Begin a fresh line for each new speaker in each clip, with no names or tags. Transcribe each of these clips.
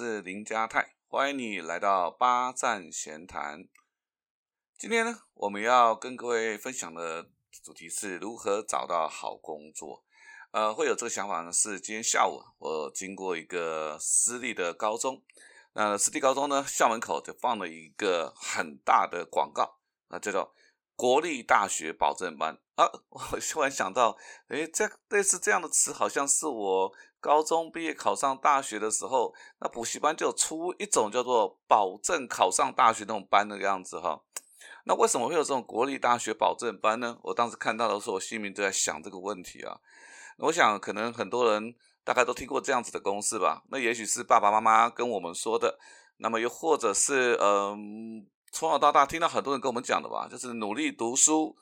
是林家泰，欢迎你来到八站闲谈。今天呢，我们要跟各位分享的主题是如何找到好工作。呃，会有这个想法呢，是今天下午我经过一个私立的高中，那私立高中呢，校门口就放了一个很大的广告，那叫做国立大学保证班啊。我突然想到，诶，这类似这样的词，好像是我。高中毕业考上大学的时候，那补习班就出一种叫做保证考上大学那种班的样子哈。那为什么会有这种国立大学保证班呢？我当时看到的时候，我心里面就在想这个问题啊。我想可能很多人大概都听过这样子的公式吧。那也许是爸爸妈妈跟我们说的，那么又或者是嗯从小到大听到很多人跟我们讲的吧，就是努力读书，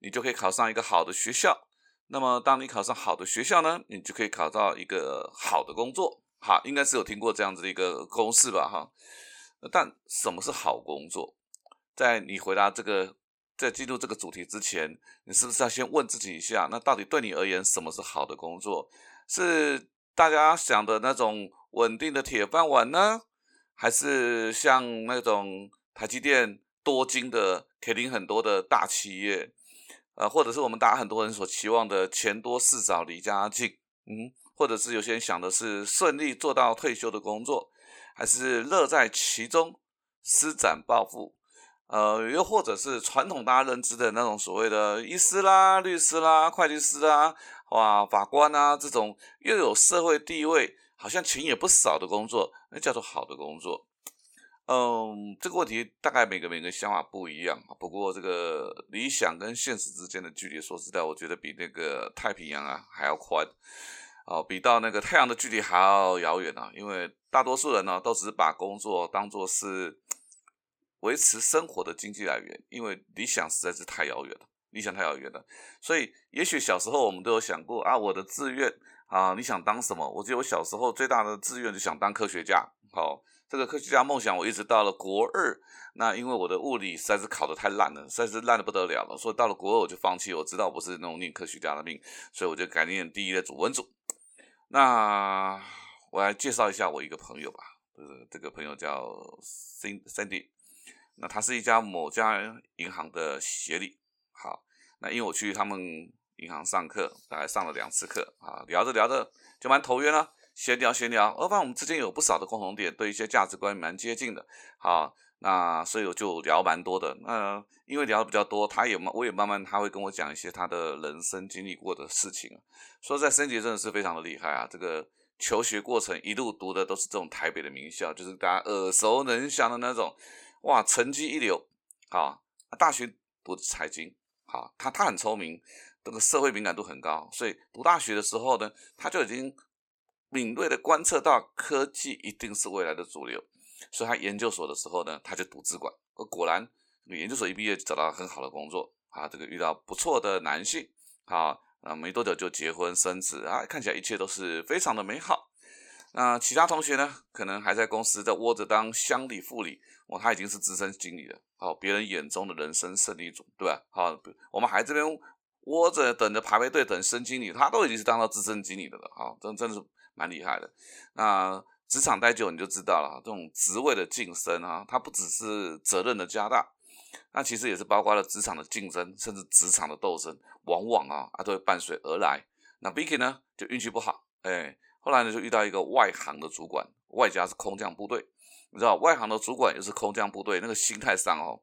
你就可以考上一个好的学校。那么，当你考上好的学校呢，你就可以考到一个好的工作。好，应该是有听过这样子的一个公式吧？哈。但什么是好工作？在你回答这个，在进入这个主题之前，你是不是要先问自己一下？那到底对你而言，什么是好的工作？是大家想的那种稳定的铁饭碗呢，还是像那种台积电多金的、肯定很多的大企业？呃，或者是我们大家很多人所期望的钱多事少离家近，嗯，或者是有些人想的是顺利做到退休的工作，还是乐在其中施展抱负，呃，又或者是传统大家认知的那种所谓的医师啦、律师啦、会计师啊、哇法官啊这种又有社会地位，好像钱也不少的工作，那叫做好的工作。嗯，这个问题大概每个每个想法不一样不过这个理想跟现实之间的距离，说实在，我觉得比那个太平洋啊还要宽，哦，比到那个太阳的距离还要遥远啊。因为大多数人呢，都只是把工作当做是维持生活的经济来源，因为理想实在是太遥远了，理想太遥远了。所以，也许小时候我们都有想过啊，我的志愿啊，你想当什么？我记得我小时候最大的志愿就想当科学家，好。这个科学家梦想，我一直到了国二，那因为我的物理实在是考得太烂了，实在是烂的不得了了，所以到了国二我就放弃。我知道不是那种念科学家的命，所以我就改念第一的主文组。那我来介绍一下我一个朋友吧，呃，这个朋友叫 Cindy，那他是一家某家银行的协理。好，那因为我去他们银行上课，大概上了两次课啊，聊着聊着就蛮投缘了。闲聊闲聊，而发我们之间有不少的共同点，对一些价值观蛮接近的。好，那所以我就聊蛮多的。那因为聊的比较多，他也慢，我也慢慢他会跟我讲一些他的人生经历过的事情。说在升级真的是非常的厉害啊！这个求学过程一路读的都是这种台北的名校，就是大家耳熟能详的那种，哇，成绩一流。好，大学读财经，好，他他很聪明，这个社会敏感度很高，所以读大学的时候呢，他就已经。敏锐的观测到科技一定是未来的主流，所以他研究所的时候呢，他就读资管，果然研究所一毕业就找到很好的工作啊，这个遇到不错的男性，好，那没多久就结婚生子啊，看起来一切都是非常的美好。那其他同学呢，可能还在公司在窝着当乡里副理，哇，他已经是资深经理了，好，别人眼中的人生胜利组，对吧？好，我们还这边窝着等着排排队等升经理，他都已经是当到资深经理的了，好，真真的是。蛮厉害的，那职场待久你就知道了，这种职位的晋升啊，它不只是责任的加大，那其实也是包括了职场的竞争，甚至职场的斗争，往往啊啊都会伴随而来。那 Vicky 呢就运气不好，哎，后来呢就遇到一个外行的主管，外加是空降部队，你知道外行的主管又是空降部队，那个心态上哦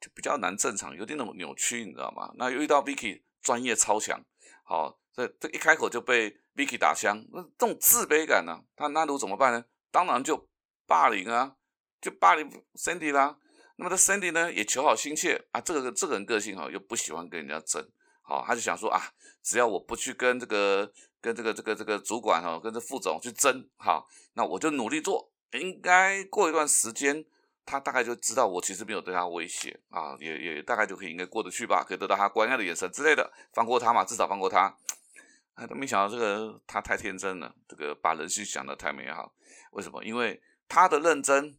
就比较难正常，有点那种扭曲，你知道吗？那又遇到 Vicky 专业超强，好，这这一开口就被。Vicky 打枪，那这种自卑感呢？他那如怎么办呢？当然就霸凌啊，就霸凌 Cindy 啦。那么这 Cindy 呢，也求好心切啊。这个这个人个性哈，又不喜欢跟人家争，好，他就想说啊，只要我不去跟这个跟这个这个这个主管哈，跟这副总去争，好，那我就努力做，应该过一段时间，他大概就知道我其实没有对他威胁啊，也也大概就可以应该过得去吧，可以得到他关爱的眼神之类的，放过他嘛，至少放过他。他都没想到这个，他太天真了，这个把人性想得太美好。为什么？因为他的认真，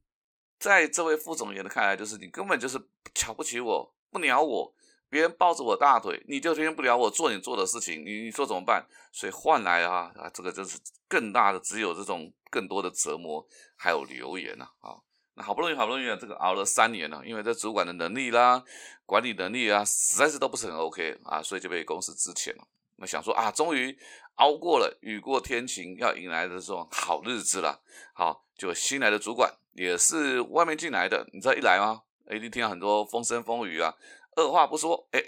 在这位副总员的看来，就是你根本就是瞧不起我，不鸟我，别人抱着我大腿，你就偏偏不鸟我，做你做的事情，你你说怎么办？所以换来啊啊，这个就是更大的，只有这种更多的折磨，还有流言呢。啊，那好不容易好不容易啊，这个熬了三年了，因为这主管的能力啦、管理能力啊，实在是都不是很 OK 啊，所以就被公司支遣了。那想说啊，终于熬过了雨过天晴，要迎来的这种好日子了。好，就新来的主管也是外面进来的，你知道一来吗？一定听到很多风声风雨啊，二话不说，哎，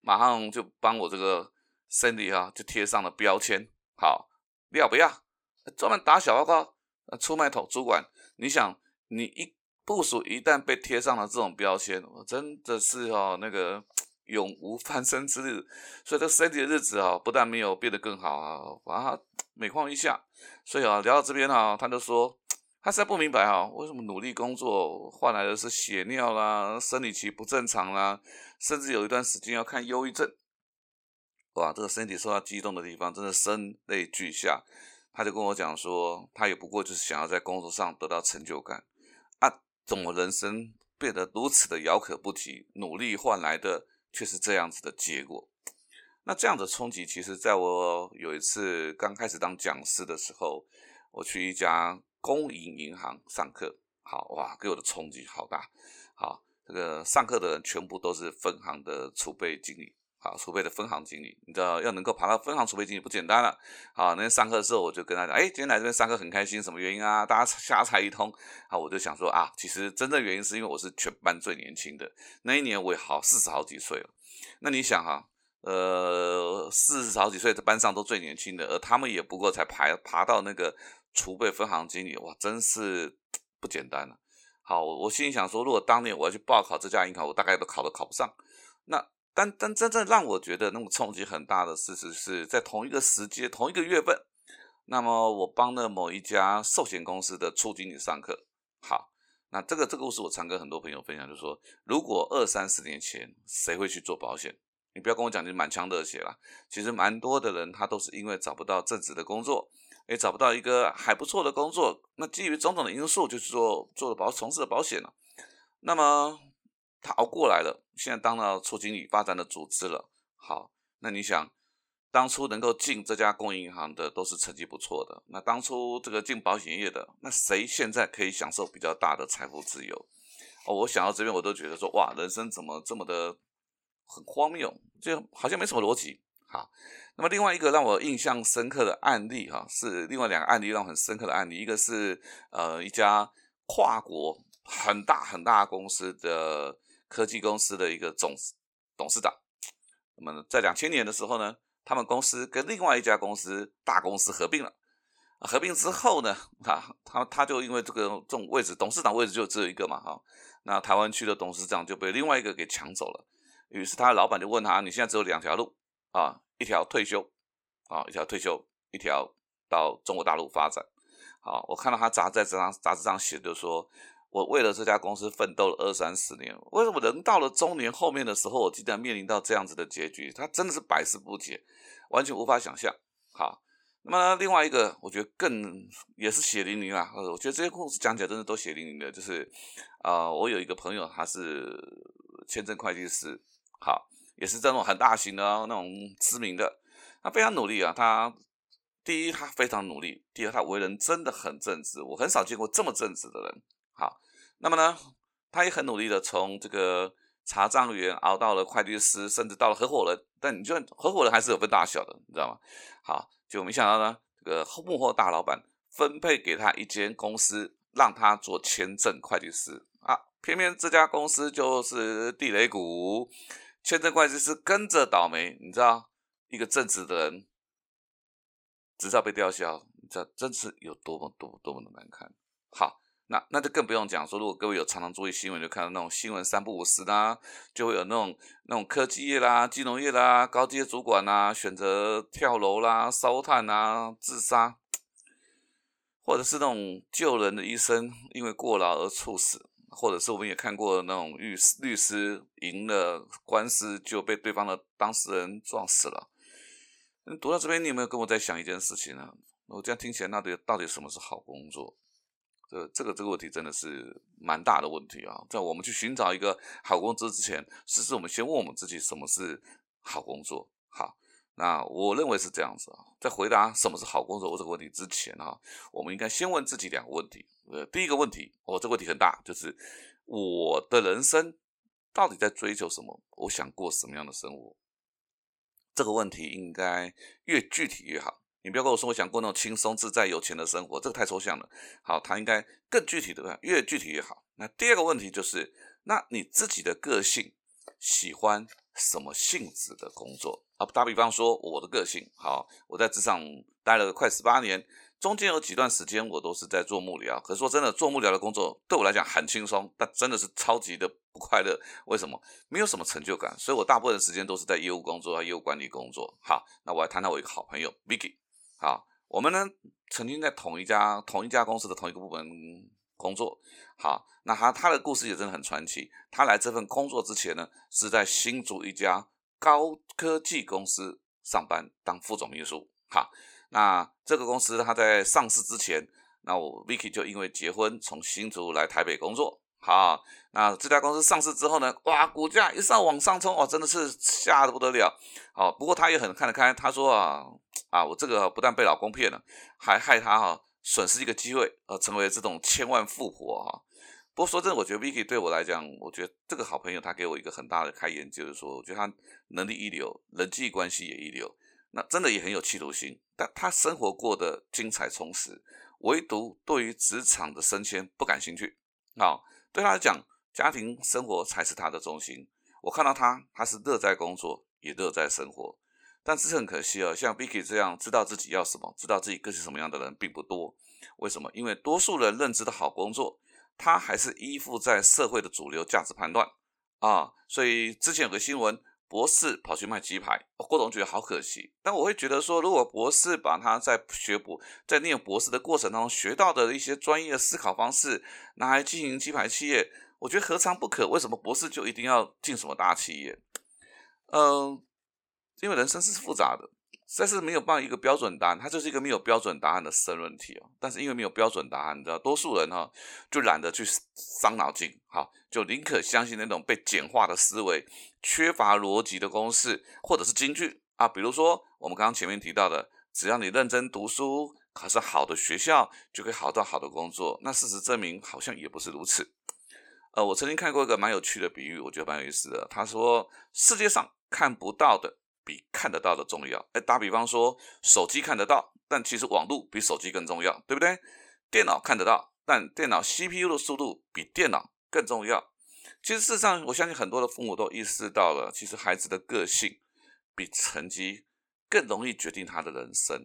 马上就帮我这个 Cindy 啊，就贴上了标签。好，要不要？专门打小报告，出卖头主管。你想，你一部署一旦被贴上了这种标签，我真的是哦，那个永无翻身之日。所以这身体的日子啊，不但没有变得更好啊，反而每况愈下。所以啊，聊到这边啊，他就说，他实在不明白啊，为什么努力工作换来的是血尿啦、生理期不正常啦，甚至有一段时间要看忧郁症。哇，这个身体受到激动的地方，真的声泪俱下。他就跟我讲说，他也不过就是想要在工作上得到成就感啊，怎么人生变得如此的遥可不及？努力换来的却是这样子的结果。那这样的冲击，其实在我有一次刚开始当讲师的时候，我去一家公营银行上课，好哇，给我的冲击好大。好，这个上课的人全部都是分行的储备经理。啊，储备的分行经理，你知道要能够爬到分行储备经理不简单了。好，那天上课的时候，我就跟他讲，哎，今天来这边上课很开心，什么原因啊？大家瞎猜一通。好，我就想说啊，其实真正原因是因为我是全班最年轻的，那一年我也好四十好几岁了。那你想哈，呃，四十好几岁在班上都最年轻的，而他们也不过才爬爬到那个储备分行经理，哇，真是不简单了。好，我心里想说，如果当年我要去报考这家银行，我大概都考都考不上。那但但真正让我觉得那种冲击很大的事实是在同一个时间、同一个月份，那么我帮了某一家寿险公司的初经理上课。好，那这个这个故事我常跟很多朋友分享，就是说，如果二三十年前谁会去做保险？你不要跟我讲你满腔热血啦，其实蛮多的人他都是因为找不到正职的工作，也找不到一个还不错的工作，那基于种种的因素，就是做做了保从事了保险了。那么。他熬过来了，现在当了处经理，发展的组织了。好，那你想，当初能够进这家公营银行的，都是成绩不错的。那当初这个进保险业的，那谁现在可以享受比较大的财富自由？哦，我想到这边，我都觉得说，哇，人生怎么这么的很荒谬，就好像没什么逻辑。好，那么另外一个让我印象深刻的案例，哈，是另外两个案例让我很深刻的案例，一个是呃一家跨国很大很大公司的。科技公司的一个总董事长，那么在两千年的时候呢，他们公司跟另外一家公司大公司合并了。合并之后呢，他他他就因为这个这种位置，董事长位置就只有一个嘛，哈。那台湾区的董事长就被另外一个给抢走了。于是他老板就问他：“你现在只有两条路啊，一条退休啊，一条退休，一条到中国大陆发展。”好，我看到他杂在这张杂志上写的说。我为了这家公司奋斗了二三十年，为什么人到了中年后面的时候，我竟然面临到这样子的结局？他真的是百思不解，完全无法想象。好，那么另外一个，我觉得更也是血淋淋啊！我觉得这些故事讲起来真的都血淋淋的。就是啊，我有一个朋友，他是签证会计师，好，也是这种很大型的那种知名的，他非常努力啊。他第一，他非常努力；第二，他为人真的很正直。我很少见过这么正直的人。好，那么呢，他也很努力的从这个查账员熬到了会计师，甚至到了合伙人。但你就合伙人还是有分大小的，你知道吗？好，就没想到呢，这个幕后大老板分配给他一间公司，让他做签证会计师啊。偏偏这家公司就是地雷股，签证会计师跟着倒霉。你知道，一个正直的人，执照被吊销，你知道真是有多么多多么的难看。好。那那就更不用讲说，如果各位有常常注意新闻，就看到那种新闻三不五时啦，就会有那种那种科技业啦、金融业啦、高阶主管啦选择跳楼啦、烧炭啦、自杀，或者是那种救人的医生因为过劳而猝死，或者是我们也看过那种律师律师赢了官司就被对方的当事人撞死了。读到这边，你有没有跟我在想一件事情呢？我这样听起来，那底到底什么是好工作？这这个这个问题真的是蛮大的问题啊！在我们去寻找一个好工作之前，其实我们先问我们自己什么是好工作。好，那我认为是这样子啊。在回答什么是好工作这个问题之前啊，我们应该先问自己两个问题。呃，第一个问题，哦，这个问题很大，就是我的人生到底在追求什么？我想过什么样的生活？这个问题应该越具体越好。你不要跟我说我想过那种轻松自在、有钱的生活，这个太抽象了。好，它应该更具体的，越具体越好。那第二个问题就是，那你自己的个性喜欢什么性质的工作？啊，打比方说，我的个性好，我在职场待了快十八年，中间有几段时间我都是在做幕僚。可是说真的，做幕僚的工作对我来讲很轻松，但真的是超级的不快乐。为什么？没有什么成就感，所以我大部分时间都是在业务工作、业务管理工作。好，那我来谈谈我一个好朋友 Vicky。好，我们呢曾经在同一家同一家公司的同一个部门工作。好，那他他的故事也真的很传奇。他来这份工作之前呢，是在新竹一家。高科技公司上班当副总秘书，好，那这个公司它在上市之前，那我 Vicky 就因为结婚从新竹来台北工作，好，那这家公司上市之后呢，哇，股价一上往上冲，哇，真的是吓得不得了，好，不过他也很看得开，他说啊，啊，我这个不但被老公骗了，还害他哈损失一个机会，呃，成为这种千万富婆哈。不过说真的，我觉得 Vicky 对我来讲，我觉得这个好朋友他给我一个很大的开眼，就是说，我觉得他能力一流，人际关系也一流，那真的也很有企图心。但他生活过得精彩充实，唯独对于职场的升迁不感兴趣。好，对他来讲，家庭生活才是他的中心。我看到他，他是乐在工作，也乐在生活。但是很可惜啊，像 Vicky 这样知道自己要什么，知道自己更是什么样的人并不多。为什么？因为多数人认知的好工作。他还是依附在社会的主流价值判断啊，所以之前有个新闻，博士跑去卖鸡排，郭总觉得好可惜。但我会觉得说，如果博士把他在学博、在念博士的过程当中学到的一些专业思考方式拿来经营鸡排企业，我觉得何尝不可？为什么博士就一定要进什么大企业？嗯，因为人生是复杂的。实在是没有办法一个标准答案，它就是一个没有标准答案的申论题哦。但是因为没有标准答案，你知道，多数人哈就懒得去伤脑筋，好，就宁可相信那种被简化的思维、缺乏逻辑的公式，或者是金句啊。比如说我们刚刚前面提到的，只要你认真读书，考上好的学校，就可以好到好的工作。那事实证明好像也不是如此。呃，我曾经看过一个蛮有趣的比喻，我觉得蛮有意思的。他说，世界上看不到的。比看得到的重要。哎，打比方说，手机看得到，但其实网络比手机更重要，对不对？电脑看得到，但电脑 CPU 的速度比电脑更重要。其实事实上，我相信很多的父母都意识到了，其实孩子的个性比成绩更容易决定他的人生。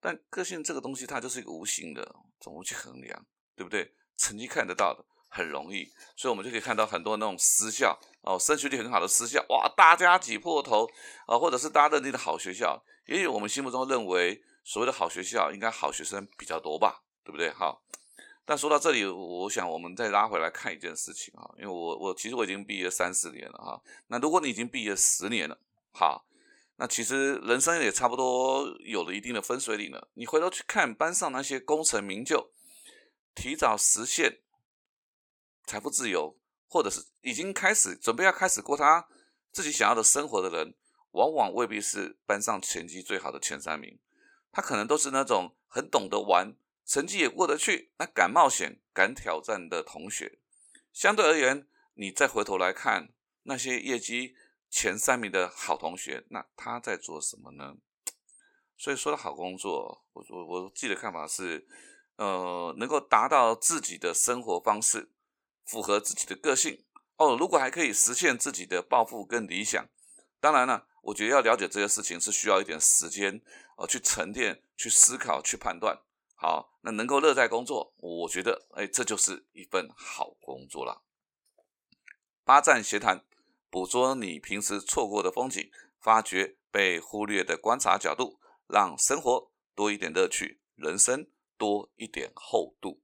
但个性这个东西，它就是一个无形的，怎么去衡量，对不对？成绩看得到的。很容易，所以我们就可以看到很多那种私校哦，升学率很好的私校，哇，大家挤破头啊，或者是大家认定的好学校，也有我们心目中认为所谓的好学校，应该好学生比较多吧，对不对？好，但说到这里，我想我们再拉回来看一件事情啊，因为我我其实我已经毕业三四年了哈，那如果你已经毕业十年了，好，那其实人生也差不多有了一定的分水岭了，你回头去看班上那些功成名就、提早实现。财富自由，或者是已经开始准备要开始过他自己想要的生活的人，往往未必是班上成绩最好的前三名。他可能都是那种很懂得玩，成绩也过得去，那敢冒险、敢挑战的同学。相对而言，你再回头来看那些业绩前三名的好同学，那他在做什么呢？所以说的好工作，我我我自己的看法是，呃，能够达到自己的生活方式。符合自己的个性哦，如果还可以实现自己的抱负跟理想，当然了，我觉得要了解这些事情是需要一点时间呃，去沉淀、去思考、去判断。好，那能够乐在工作，我觉得哎，这就是一份好工作了。八站闲谈，捕捉你平时错过的风景，发掘被忽略的观察角度，让生活多一点乐趣，人生多一点厚度。